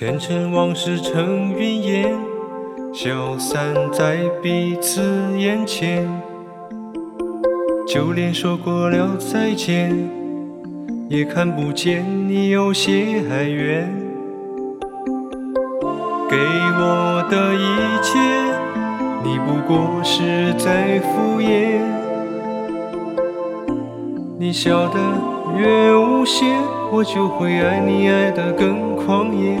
前尘往事成云烟，消散在彼此眼前。就连说过了再见，也看不见你有些哀怨。给我的一切，你不过是在敷衍。你笑得越无邪，我就会爱你爱得更狂野。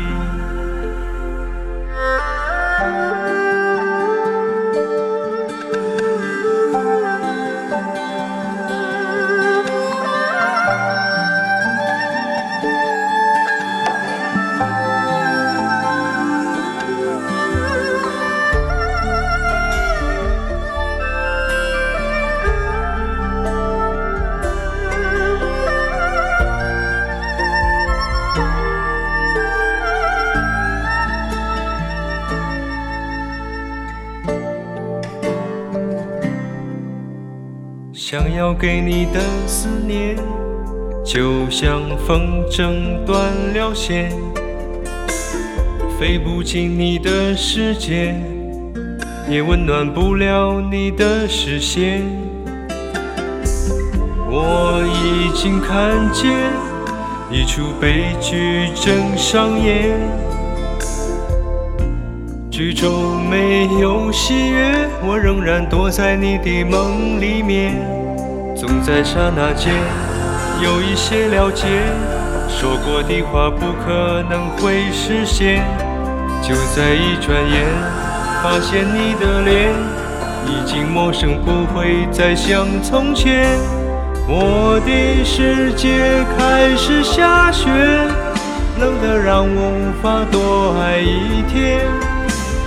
想要给你的思念，就像风筝断了线，飞不进你的世界，也温暖不了你的视线。我已经看见一出悲剧正上演，剧中没有喜悦，我仍然躲在你的梦里面。总在刹那间有一些了解，说过的话不可能会实现。就在一转眼，发现你的脸已经陌生，不会再像从前。我的世界开始下雪，冷得让我无法多爱一天，